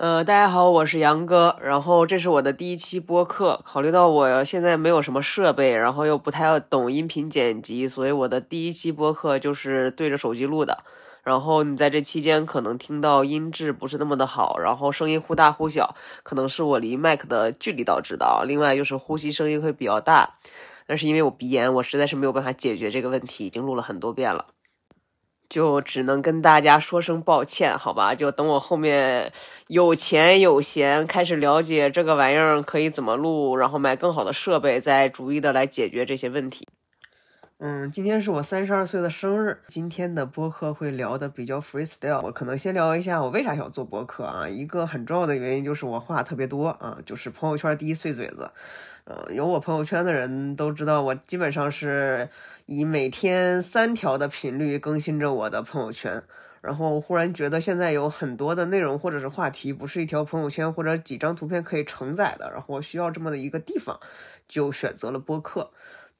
呃，大家好，我是杨哥，然后这是我的第一期播客。考虑到我现在没有什么设备，然后又不太懂音频剪辑，所以我的第一期播客就是对着手机录的。然后你在这期间可能听到音质不是那么的好，然后声音忽大忽小，可能是我离麦克的距离导致的。另外就是呼吸声音会比较大，但是因为我鼻炎，我实在是没有办法解决这个问题，已经录了很多遍了。就只能跟大家说声抱歉，好吧？就等我后面有钱有闲，开始了解这个玩意儿可以怎么录，然后买更好的设备，再逐一的来解决这些问题。嗯，今天是我三十二岁的生日，今天的播客会聊的比较 freestyle。我可能先聊一下我为啥想做播客啊？一个很重要的原因就是我话特别多啊，就是朋友圈第一碎嘴子。呃，有我朋友圈的人都知道，我基本上是以每天三条的频率更新着我的朋友圈。然后忽然觉得现在有很多的内容或者是话题，不是一条朋友圈或者几张图片可以承载的，然后我需要这么的一个地方，就选择了播客。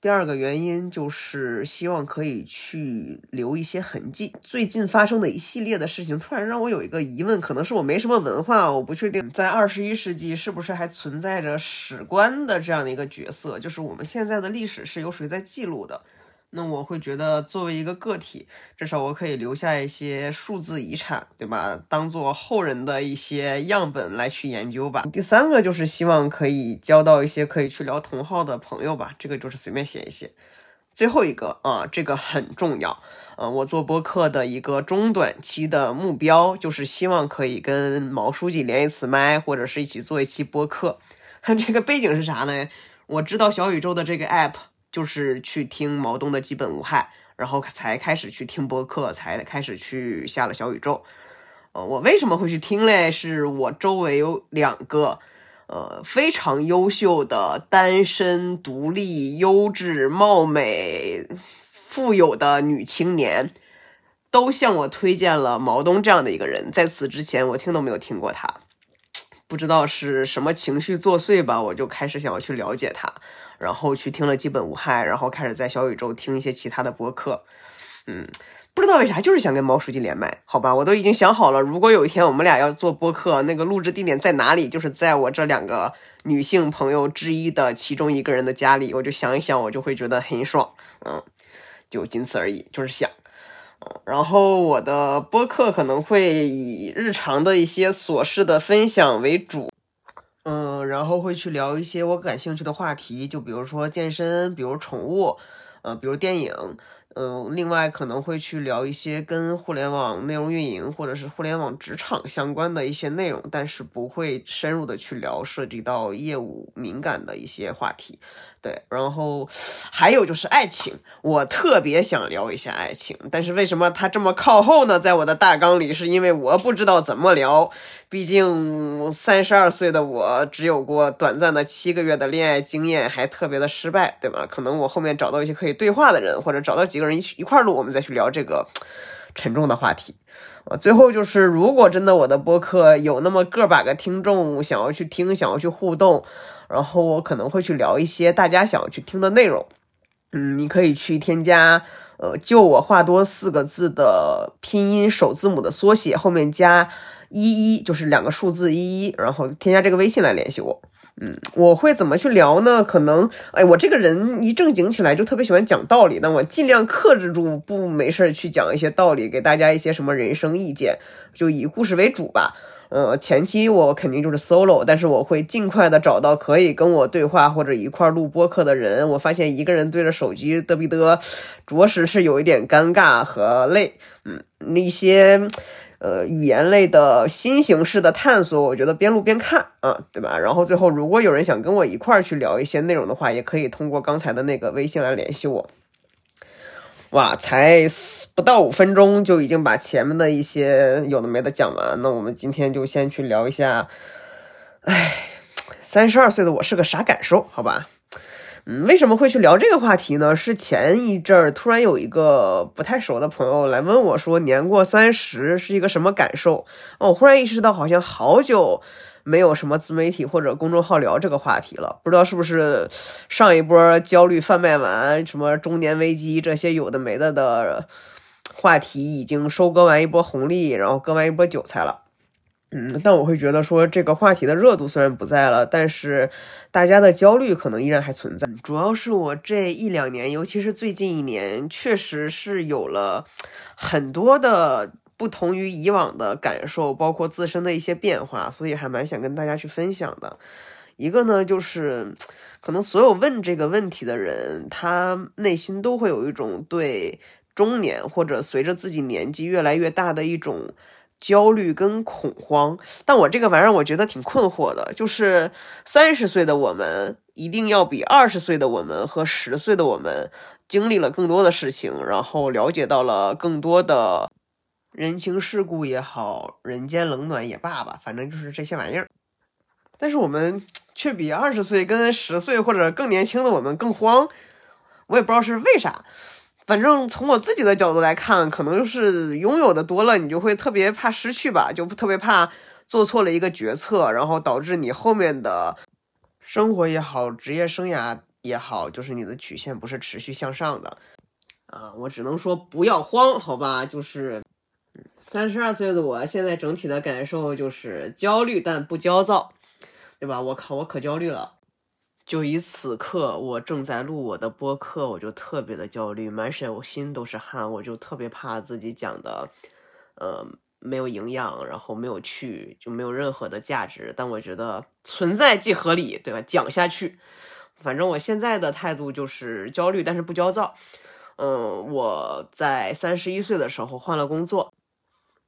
第二个原因就是希望可以去留一些痕迹。最近发生的一系列的事情，突然让我有一个疑问，可能是我没什么文化，我不确定在二十一世纪是不是还存在着史官的这样的一个角色，就是我们现在的历史是由谁在记录的？那我会觉得，作为一个个体，至少我可以留下一些数字遗产，对吧？当做后人的一些样本来去研究吧。第三个就是希望可以交到一些可以去聊同号的朋友吧，这个就是随便写一写。最后一个啊，这个很重要，啊，我做播客的一个中短期的目标，就是希望可以跟毛书记连一次麦，或者是一起做一期播客。这个背景是啥呢？我知道小宇宙的这个 app。就是去听毛东的《基本无害》，然后才开始去听播客，才开始去下了小宇宙。呃，我为什么会去听嘞？是我周围有两个呃非常优秀的单身、独立、优质、貌美、富有的女青年，都向我推荐了毛东这样的一个人。在此之前，我听都没有听过他，不知道是什么情绪作祟吧，我就开始想要去了解他。然后去听了基本无害，然后开始在小宇宙听一些其他的播客，嗯，不知道为啥，就是想跟毛书记连麦，好吧，我都已经想好了，如果有一天我们俩要做播客，那个录制地点在哪里？就是在我这两个女性朋友之一的其中一个人的家里，我就想一想，我就会觉得很爽，嗯，就仅此而已，就是想，然后我的播客可能会以日常的一些琐事的分享为主。嗯，然后会去聊一些我感兴趣的话题，就比如说健身，比如宠物，呃，比如电影，嗯，另外可能会去聊一些跟互联网内容运营或者是互联网职场相关的一些内容，但是不会深入的去聊涉及到业务敏感的一些话题。对，然后还有就是爱情，我特别想聊一下爱情，但是为什么它这么靠后呢？在我的大纲里，是因为我不知道怎么聊。毕竟三十二岁的我只有过短暂的七个月的恋爱经验，还特别的失败，对吧？可能我后面找到一些可以对话的人，或者找到几个人一一块录，我们再去聊这个沉重的话题。啊，最后就是，如果真的我的播客有那么个把个听众想要去听，想要去互动。然后我可能会去聊一些大家想要去听的内容，嗯，你可以去添加，呃，就我话多四个字的拼音首字母的缩写，后面加一一，就是两个数字一一，然后添加这个微信来联系我。嗯，我会怎么去聊呢？可能，哎，我这个人一正经起来就特别喜欢讲道理，那我尽量克制住，不没事去讲一些道理，给大家一些什么人生意见，就以故事为主吧。呃，前期我肯定就是 solo，但是我会尽快的找到可以跟我对话或者一块录播客的人。我发现一个人对着手机嘚逼嘚，着实是有一点尴尬和累。嗯，那些呃语言类的新形式的探索，我觉得边录边看啊，对吧？然后最后如果有人想跟我一块去聊一些内容的话，也可以通过刚才的那个微信来联系我。哇，才不到五分钟就已经把前面的一些有的没的讲完，那我们今天就先去聊一下，哎，三十二岁的我是个啥感受？好吧，嗯，为什么会去聊这个话题呢？是前一阵儿突然有一个不太熟的朋友来问我说，年过三十是一个什么感受？我忽然意识到，好像好久。没有什么自媒体或者公众号聊这个话题了，不知道是不是上一波焦虑贩卖完，什么中年危机这些有的没的的话题已经收割完一波红利，然后割完一波韭菜了。嗯，但我会觉得说这个话题的热度虽然不在了，但是大家的焦虑可能依然还存在。主要是我这一两年，尤其是最近一年，确实是有了很多的不同于以往的感受，包括自身的一些变化，所以还蛮想跟大家去分享的。一个呢，就是可能所有问这个问题的人，他内心都会有一种对中年或者随着自己年纪越来越大的一种。焦虑跟恐慌，但我这个玩意儿我觉得挺困惑的，就是三十岁的我们一定要比二十岁的我们和十岁的我们经历了更多的事情，然后了解到了更多的人情世故也好，人间冷暖也罢吧，反正就是这些玩意儿。但是我们 却比二十岁跟十岁或者更年轻的我们更慌，我也不知道是为啥。反正从我自己的角度来看，可能就是拥有的多了，你就会特别怕失去吧，就特别怕做错了一个决策，然后导致你后面的生活也好，职业生涯也好，就是你的曲线不是持续向上的啊。我只能说不要慌，好吧？就是三十二岁的我现在整体的感受就是焦虑但不焦躁，对吧？我靠，我可焦虑了。就以此刻我正在录我的播客，我就特别的焦虑，满身我心都是汗，我就特别怕自己讲的，呃，没有营养，然后没有趣，就没有任何的价值。但我觉得存在即合理，对吧？讲下去，反正我现在的态度就是焦虑，但是不焦躁。嗯，我在三十一岁的时候换了工作，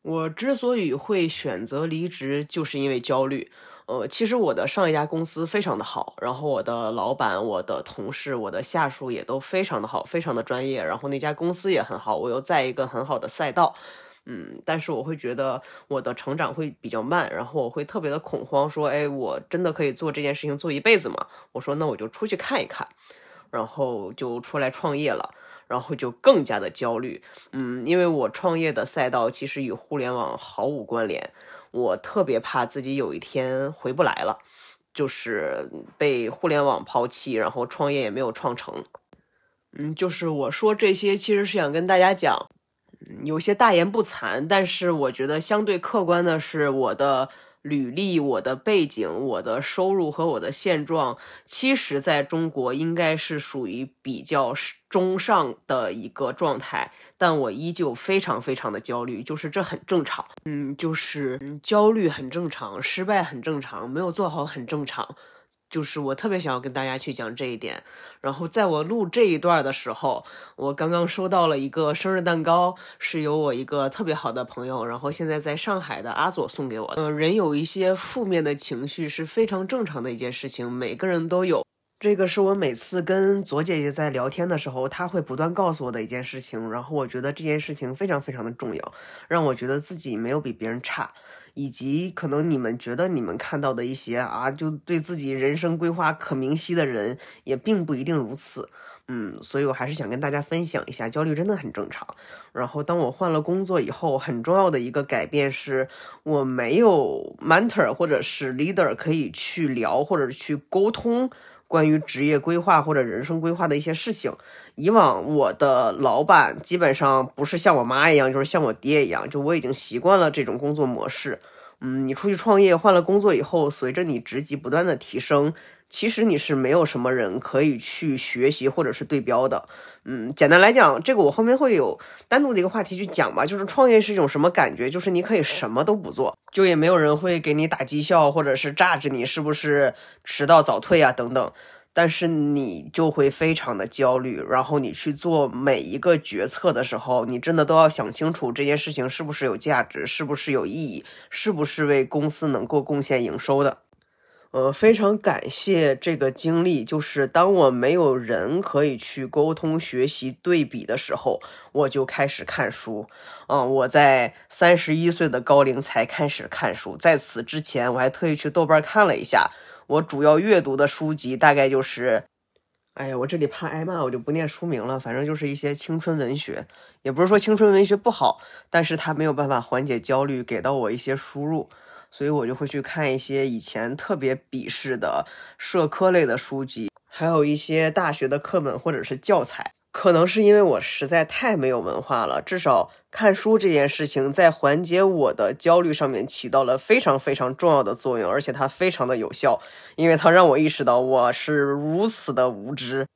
我之所以会选择离职，就是因为焦虑。呃，其实我的上一家公司非常的好，然后我的老板、我的同事、我的下属也都非常的好，非常的专业，然后那家公司也很好，我又在一个很好的赛道，嗯，但是我会觉得我的成长会比较慢，然后我会特别的恐慌，说，哎，我真的可以做这件事情做一辈子吗？我说，那我就出去看一看，然后就出来创业了，然后就更加的焦虑，嗯，因为我创业的赛道其实与互联网毫无关联。我特别怕自己有一天回不来了，就是被互联网抛弃，然后创业也没有创成。嗯，就是我说这些，其实是想跟大家讲，有些大言不惭，但是我觉得相对客观的是我的。履历、我的背景、我的收入和我的现状，其实在中国应该是属于比较中上的一个状态，但我依旧非常非常的焦虑，就是这很正常，嗯，就是焦虑很正常，失败很正常，没有做好很正常。就是我特别想要跟大家去讲这一点，然后在我录这一段的时候，我刚刚收到了一个生日蛋糕，是由我一个特别好的朋友，然后现在在上海的阿左送给我。嗯，人有一些负面的情绪是非常正常的一件事情，每个人都有。这个是我每次跟左姐姐在聊天的时候，她会不断告诉我的一件事情，然后我觉得这件事情非常非常的重要，让我觉得自己没有比别人差。以及可能你们觉得你们看到的一些啊，就对自己人生规划可明晰的人，也并不一定如此。嗯，所以我还是想跟大家分享一下，焦虑真的很正常。然后当我换了工作以后，很重要的一个改变是我没有 mentor 或者是 leader 可以去聊或者去沟通。关于职业规划或者人生规划的一些事情，以往我的老板基本上不是像我妈一样，就是像我爹一样，就我已经习惯了这种工作模式。嗯，你出去创业换了工作以后，随着你职级不断的提升。其实你是没有什么人可以去学习或者是对标的，嗯，简单来讲，这个我后面会有单独的一个话题去讲吧。就是创业是一种什么感觉？就是你可以什么都不做，就也没有人会给你打绩效，或者是榨着你是不是迟到早退啊等等。但是你就会非常的焦虑，然后你去做每一个决策的时候，你真的都要想清楚这件事情是不是有价值，是不是有意义，是不是为公司能够贡献营收的。呃，非常感谢这个经历，就是当我没有人可以去沟通、学习、对比的时候，我就开始看书。嗯，我在三十一岁的高龄才开始看书，在此之前，我还特意去豆瓣看了一下，我主要阅读的书籍大概就是，哎呀，我这里怕挨骂，我就不念书名了，反正就是一些青春文学，也不是说青春文学不好，但是它没有办法缓解焦虑，给到我一些输入。所以我就会去看一些以前特别鄙视的社科类的书籍，还有一些大学的课本或者是教材。可能是因为我实在太没有文化了，至少看书这件事情在缓解我的焦虑上面起到了非常非常重要的作用，而且它非常的有效，因为它让我意识到我是如此的无知，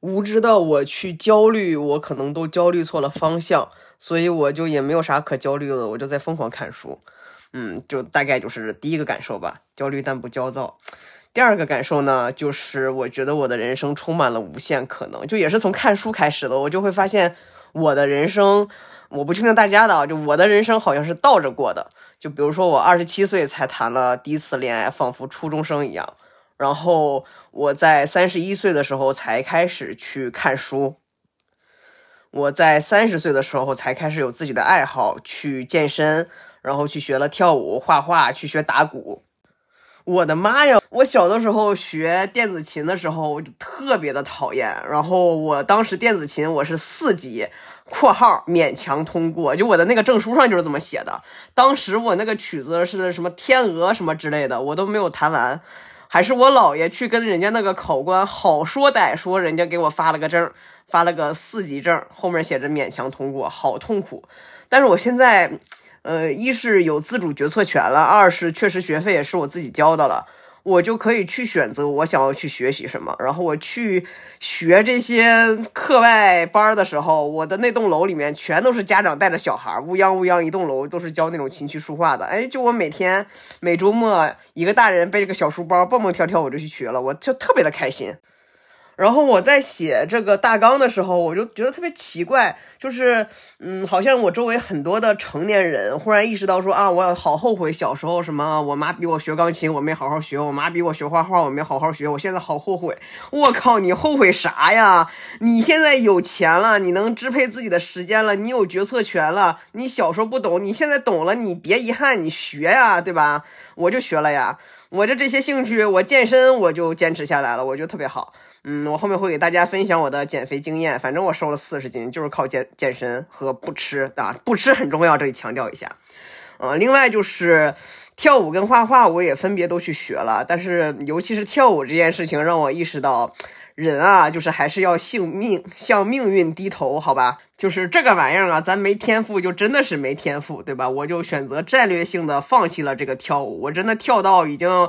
无知到我去焦虑，我可能都焦虑错了方向，所以我就也没有啥可焦虑的，我就在疯狂看书。嗯，就大概就是第一个感受吧，焦虑但不焦躁。第二个感受呢，就是我觉得我的人生充满了无限可能，就也是从看书开始的。我就会发现我的人生，我不确定大家的啊，就我的人生好像是倒着过的。就比如说我二十七岁才谈了第一次恋爱，仿佛初中生一样。然后我在三十一岁的时候才开始去看书，我在三十岁的时候才开始有自己的爱好，去健身，然后去学了跳舞、画画，去学打鼓。我的妈呀！我小的时候学电子琴的时候，我就特别的讨厌。然后我当时电子琴我是四级（括号勉强通过），就我的那个证书上就是这么写的。当时我那个曲子是什么天鹅什么之类的，我都没有弹完，还是我姥爷去跟人家那个考官好说歹说，人家给我发了个证，发了个四级证，后面写着勉强通过，好痛苦。但是我现在。呃，一是有自主决策权了，二是确实学费也是我自己交的了，我就可以去选择我想要去学习什么。然后我去学这些课外班的时候，我的那栋楼里面全都是家长带着小孩，乌泱乌泱一栋楼都是教那种琴棋书画的。哎，就我每天每周末一个大人背着个小书包蹦蹦跳跳我就去学了，我就特别的开心。然后我在写这个大纲的时候，我就觉得特别奇怪，就是，嗯，好像我周围很多的成年人忽然意识到说啊，我好后悔小时候什么，我妈逼我学钢琴，我没好好学；我妈逼我学画画，我没好好学。我现在好后悔。我靠，你后悔啥呀？你现在有钱了，你能支配自己的时间了，你有决策权了。你小时候不懂，你现在懂了，你别遗憾，你学呀，对吧？我就学了呀，我这这些兴趣，我健身我就坚持下来了，我觉得特别好。嗯，我后面会给大家分享我的减肥经验。反正我瘦了四十斤，就是靠健健身和不吃啊，不吃很重要，这里强调一下。嗯，另外就是跳舞跟画画，我也分别都去学了。但是尤其是跳舞这件事情，让我意识到，人啊，就是还是要性命，向命运低头，好吧？就是这个玩意儿啊，咱没天赋就真的是没天赋，对吧？我就选择战略性的放弃了这个跳舞，我真的跳到已经。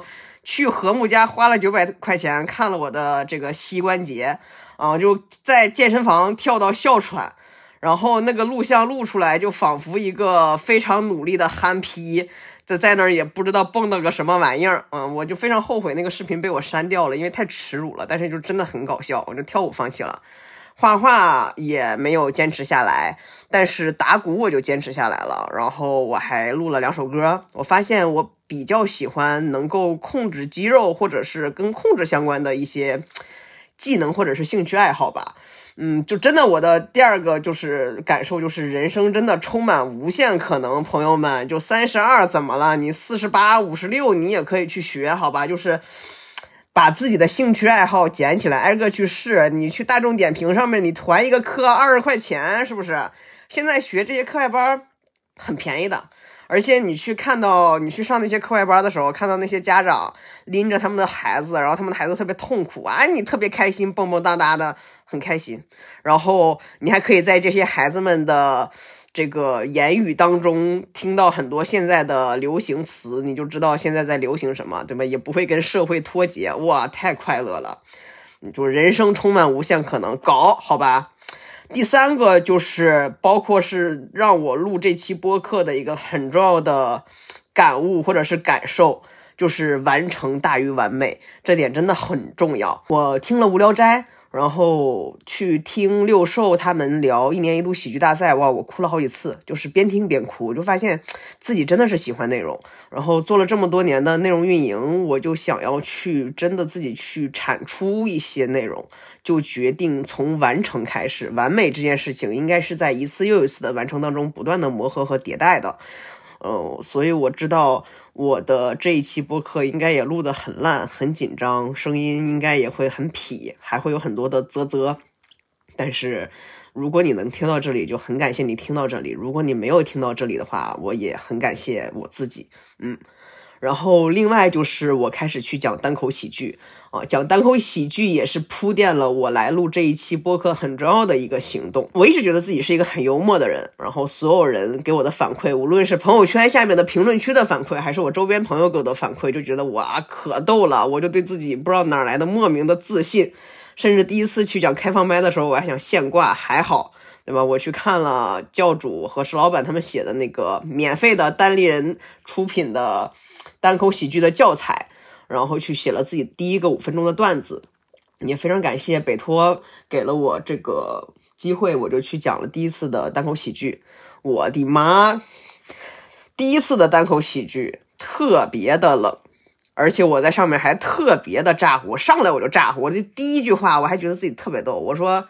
去和睦家花了九百块钱看了我的这个膝关节啊，就在健身房跳到哮喘，然后那个录像录出来就仿佛一个非常努力的憨批在在那儿也不知道蹦跶个什么玩意儿，嗯，我就非常后悔那个视频被我删掉了，因为太耻辱了，但是就真的很搞笑，我就跳舞放弃了。画画也没有坚持下来，但是打鼓我就坚持下来了。然后我还录了两首歌。我发现我比较喜欢能够控制肌肉，或者是跟控制相关的一些 技能或者是兴趣爱好吧。嗯，就真的我的第二个就是感受就是人生真的充满无限可能。朋友们，就三十二怎么了？你四十八、五十六你也可以去学，好吧？就是。把自己的兴趣爱好捡起来，挨个去试。你去大众点评上面，你团一个课二十块钱，是不是？现在学这些课外班很便宜的，而且你去看到你去上那些课外班的时候，看到那些家长拎着他们的孩子，然后他们的孩子特别痛苦啊，你特别开心，蹦蹦哒哒的，很开心。然后你还可以在这些孩子们的。这个言语当中听到很多现在的流行词，你就知道现在在流行什么，对吧？也不会跟社会脱节，哇，太快乐了！就人生充满无限可能，搞好吧。第三个就是包括是让我录这期播客的一个很重要的感悟或者是感受，就是完成大于完美，这点真的很重要。我听了无聊斋。然后去听六兽他们聊一年一度喜剧大赛，哇，我哭了好几次，就是边听边哭，我就发现自己真的是喜欢内容。然后做了这么多年的内容运营，我就想要去真的自己去产出一些内容，就决定从完成开始。完美这件事情应该是在一次又一次的完成当中不断的磨合和迭代的。嗯，所以我知道。我的这一期播客应该也录得很烂，很紧张，声音应该也会很痞，还会有很多的啧啧。但是，如果你能听到这里，就很感谢你听到这里；如果你没有听到这里的话，我也很感谢我自己。嗯，然后另外就是我开始去讲单口喜剧啊，讲单口喜剧也是铺垫了我来录这一期播客很重要的一个行动。我一直觉得自己是一个很幽默的人，然后所有人给我的反馈，无论是朋友圈下面的评论区的反馈，还是我周边朋友给我的反馈，就觉得我啊可逗了，我就对自己不知道哪来的莫名的自信，甚至第一次去讲开放麦的时候，我还想现挂，还好。对吧？我去看了教主和石老板他们写的那个免费的单立人出品的单口喜剧的教材，然后去写了自己第一个五分钟的段子。也非常感谢北托给了我这个机会，我就去讲了第一次的单口喜剧。我的妈！第一次的单口喜剧特别的冷，而且我在上面还特别的咋呼，上来我就咋呼。我这第一句话我还觉得自己特别逗，我说。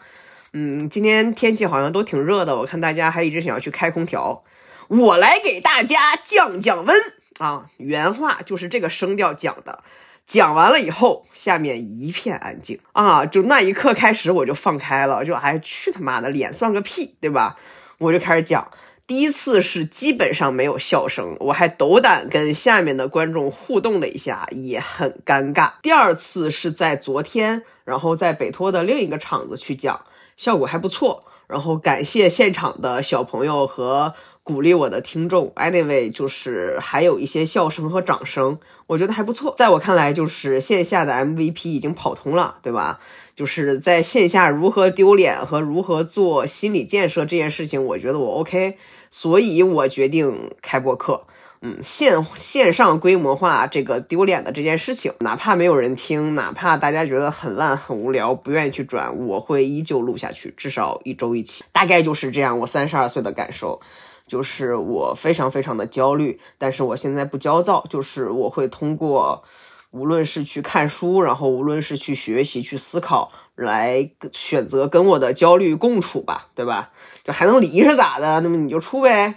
嗯，今天天气好像都挺热的，我看大家还一直想要去开空调，我来给大家降降温啊！原话就是这个声调讲的。讲完了以后，下面一片安静啊！就那一刻开始，我就放开了，就哎去他妈的脸算个屁，对吧？我就开始讲。第一次是基本上没有笑声，我还斗胆跟下面的观众互动了一下，也很尴尬。第二次是在昨天，然后在北托的另一个场子去讲。效果还不错，然后感谢现场的小朋友和鼓励我的听众。Anyway，就是还有一些笑声和掌声，我觉得还不错。在我看来，就是线下的 MVP 已经跑通了，对吧？就是在线下如何丢脸和如何做心理建设这件事情，我觉得我 OK，所以我决定开播课。嗯，线线上规模化这个丢脸的这件事情，哪怕没有人听，哪怕大家觉得很烂很无聊，不愿意去转，我会依旧录下去，至少一周一期，大概就是这样。我三十二岁的感受，就是我非常非常的焦虑，但是我现在不焦躁，就是我会通过，无论是去看书，然后无论是去学习、去思考，来选择跟我的焦虑共处吧，对吧？就还能离是咋的？那么你就处呗。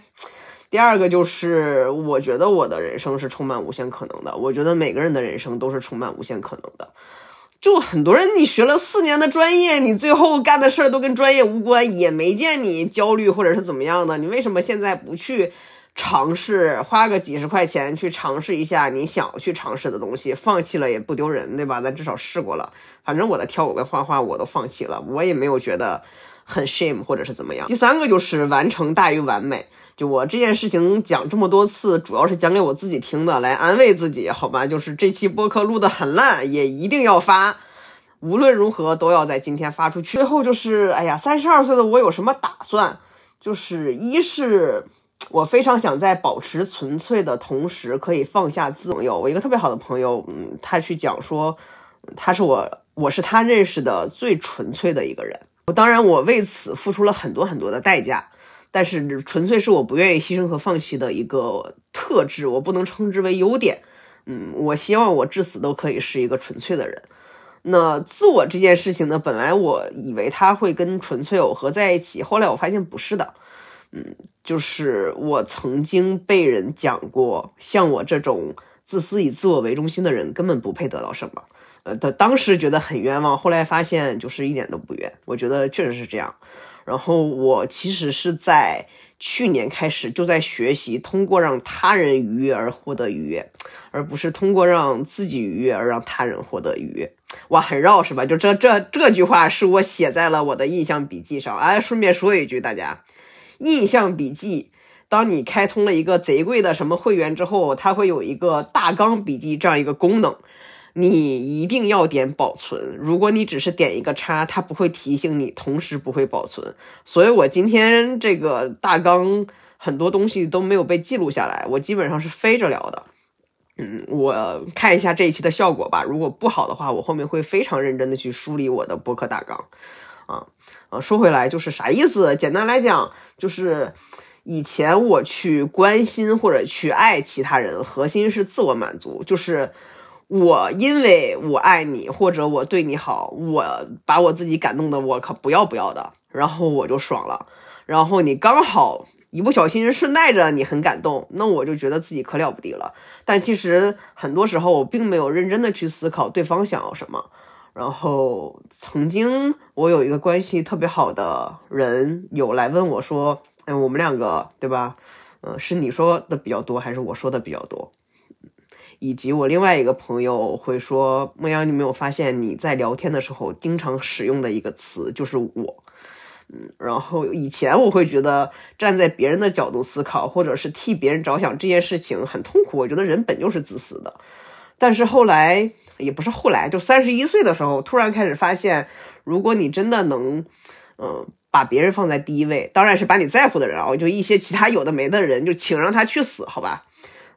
第二个就是，我觉得我的人生是充满无限可能的。我觉得每个人的人生都是充满无限可能的。就很多人，你学了四年的专业，你最后干的事儿都跟专业无关，也没见你焦虑或者是怎么样的。你为什么现在不去尝试，花个几十块钱去尝试一下你想要去尝试的东西？放弃了也不丢人，对吧？咱至少试过了。反正我的跳舞跟画画我都放弃了，我也没有觉得很 shame 或者是怎么样。第三个就是完成大于完美。就我这件事情讲这么多次，主要是讲给我自己听的，来安慰自己，好吧？就是这期播客录的很烂，也一定要发，无论如何都要在今天发出去。最后就是，哎呀，三十二岁的我有什么打算？就是一是我非常想在保持纯粹的同时，可以放下自我。我一个特别好的朋友，嗯，他去讲说，他是我，我是他认识的最纯粹的一个人。当然，我为此付出了很多很多的代价。但是纯粹是我不愿意牺牲和放弃的一个特质，我不能称之为优点。嗯，我希望我至死都可以是一个纯粹的人。那自我这件事情呢，本来我以为它会跟纯粹耦合在一起，后来我发现不是的。嗯，就是我曾经被人讲过，像我这种自私以自我为中心的人根本不配得到什么。呃，他当时觉得很冤枉，后来发现就是一点都不冤。我觉得确实是这样。然后我其实是在去年开始就在学习，通过让他人愉悦而获得愉悦，而不是通过让自己愉悦而让他人获得愉悦。哇，很绕是吧？就这这这句话是我写在了我的印象笔记上。哎，顺便说一句，大家，印象笔记，当你开通了一个贼贵的什么会员之后，它会有一个大纲笔记这样一个功能。你一定要点保存，如果你只是点一个叉，它不会提醒你，同时不会保存。所以我今天这个大纲很多东西都没有被记录下来，我基本上是飞着聊的。嗯，我看一下这一期的效果吧。如果不好的话，我后面会非常认真的去梳理我的博客大纲。啊啊，说回来就是啥意思？简单来讲，就是以前我去关心或者去爱其他人，核心是自我满足，就是。我因为我爱你，或者我对你好，我把我自己感动的我可不要不要的，然后我就爽了。然后你刚好一不小心顺带着你很感动，那我就觉得自己可了不得了。但其实很多时候我并没有认真的去思考对方想要什么。然后曾经我有一个关系特别好的人有来问我说：“嗯，我们两个对吧？嗯，是你说的比较多，还是我说的比较多？”以及我另外一个朋友会说：“梦阳，你没有发现你在聊天的时候经常使用的一个词就是我。”嗯，然后以前我会觉得站在别人的角度思考，或者是替别人着想这件事情很痛苦。我觉得人本就是自私的。但是后来也不是后来，就三十一岁的时候，突然开始发现，如果你真的能，嗯，把别人放在第一位，当然是把你在乎的人啊，就一些其他有的没的人，就请让他去死，好吧。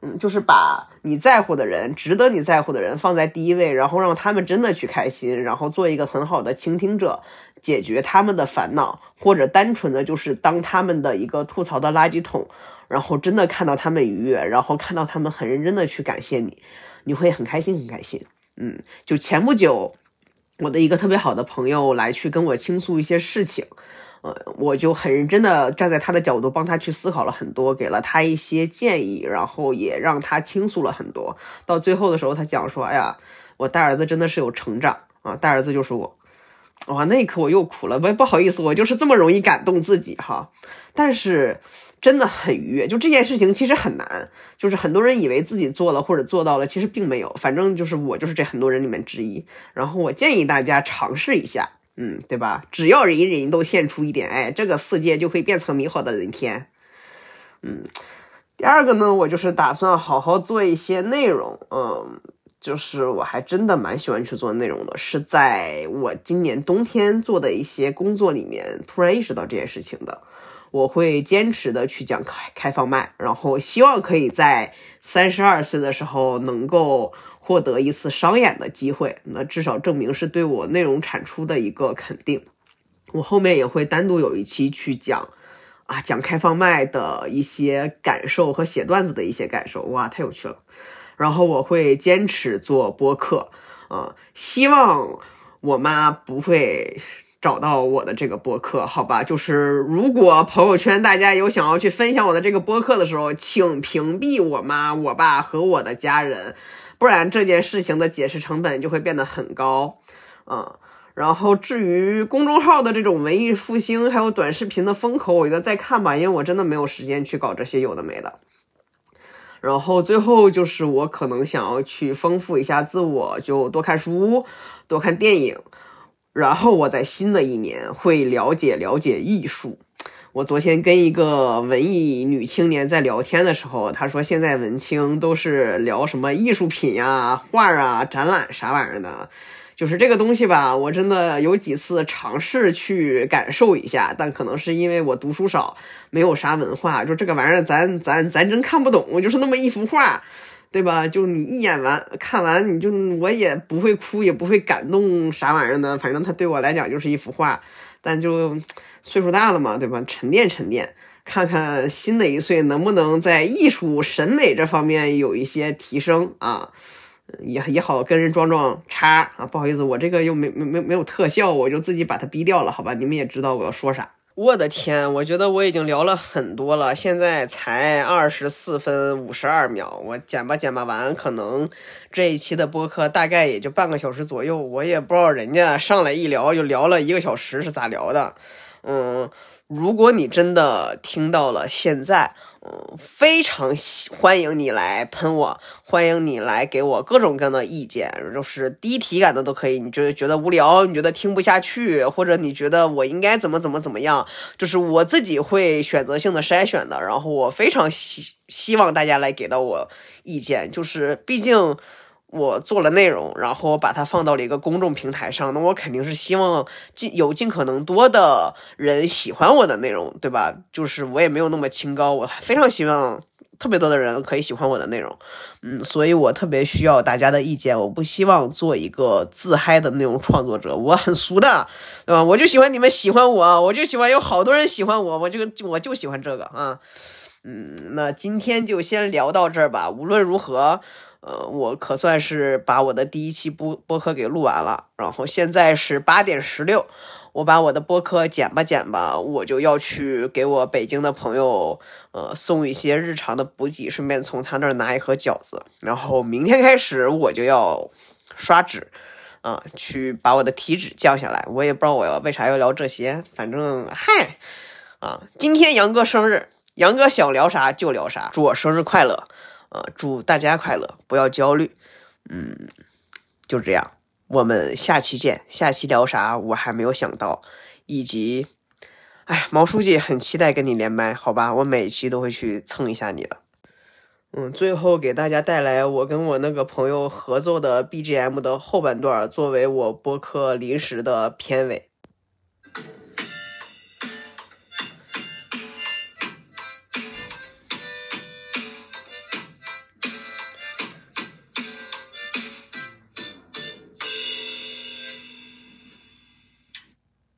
嗯，就是把你在乎的人、值得你在乎的人放在第一位，然后让他们真的去开心，然后做一个很好的倾听者，解决他们的烦恼，或者单纯的就是当他们的一个吐槽的垃圾桶，然后真的看到他们愉悦，然后看到他们很认真的去感谢你，你会很开心很开心。嗯，就前不久，我的一个特别好的朋友来去跟我倾诉一些事情。呃，我就很认真的站在他的角度帮他去思考了很多，给了他一些建议，然后也让他倾诉了很多。到最后的时候，他讲说：“哎呀，我大儿子真的是有成长啊，大儿子就是我。”哇，那一刻我又哭了。不不好意思，我就是这么容易感动自己哈。但是真的很愉悦，就这件事情其实很难，就是很多人以为自己做了或者做到了，其实并没有。反正就是我就是这很多人里面之一。然后我建议大家尝试一下。嗯，对吧？只要人人都献出一点，爱，这个世界就会变成美好的人天。嗯，第二个呢，我就是打算好好做一些内容。嗯，就是我还真的蛮喜欢去做内容的，是在我今年冬天做的一些工作里面突然意识到这件事情的。我会坚持的去讲开开放麦，然后希望可以在三十二岁的时候能够。获得一次商演的机会，那至少证明是对我内容产出的一个肯定。我后面也会单独有一期去讲，啊，讲开放麦的一些感受和写段子的一些感受，哇，太有趣了。然后我会坚持做播客，啊，希望我妈不会找到我的这个播客，好吧？就是如果朋友圈大家有想要去分享我的这个播客的时候，请屏蔽我妈、我爸和我的家人。不然这件事情的解释成本就会变得很高，啊，然后至于公众号的这种文艺复兴，还有短视频的风口，我觉得再看吧，因为我真的没有时间去搞这些有的没的。然后最后就是我可能想要去丰富一下自我，就多看书，多看电影，然后我在新的一年会了解了解艺术。我昨天跟一个文艺女青年在聊天的时候，她说现在文青都是聊什么艺术品呀、画啊、展览啥玩意儿的，就是这个东西吧。我真的有几次尝试去感受一下，但可能是因为我读书少，没有啥文化，就这个玩意儿咱咱咱真看不懂，就是那么一幅画，对吧？就你一眼完看完，你就我也不会哭，也不会感动啥玩意儿的，反正它对我来讲就是一幅画，但就。岁数大了嘛，对吧？沉淀沉淀，看看新的一岁能不能在艺术审美这方面有一些提升啊，也也好跟人装装叉啊。不好意思，我这个又没没没没有特效，我就自己把它逼掉了，好吧？你们也知道我要说啥。我的天，我觉得我已经聊了很多了，现在才二十四分五十二秒，我剪吧剪吧完，可能这一期的播客大概也就半个小时左右，我也不知道人家上来一聊就聊了一个小时是咋聊的。嗯，如果你真的听到了现在，嗯，非常欢迎你来喷我，欢迎你来给我各种各样的意见，就是低体感的都可以。你就是觉得无聊，你觉得听不下去，或者你觉得我应该怎么怎么怎么样，就是我自己会选择性的筛选的。然后我非常希希望大家来给到我意见，就是毕竟。我做了内容，然后把它放到了一个公众平台上，那我肯定是希望尽有尽可能多的人喜欢我的内容，对吧？就是我也没有那么清高，我非常希望特别多的人可以喜欢我的内容，嗯，所以我特别需要大家的意见。我不希望做一个自嗨的内容创作者，我很俗的，对吧？我就喜欢你们喜欢我，我就喜欢有好多人喜欢我，我就我就喜欢这个啊，嗯，那今天就先聊到这儿吧。无论如何。呃，我可算是把我的第一期播播客给录完了，然后现在是八点十六，我把我的播客剪吧剪吧，我就要去给我北京的朋友呃送一些日常的补给，顺便从他那儿拿一盒饺子，然后明天开始我就要刷脂啊，去把我的体脂降下来。我也不知道我要为啥要聊这些，反正嗨啊，今天杨哥生日，杨哥想聊啥就聊啥，祝我生日快乐。啊，祝大家快乐，不要焦虑。嗯，就这样，我们下期见。下期聊啥我还没有想到，以及，哎，毛书记很期待跟你连麦，好吧？我每期都会去蹭一下你的。嗯，最后给大家带来我跟我那个朋友合作的 BGM 的后半段，作为我播客临时的片尾。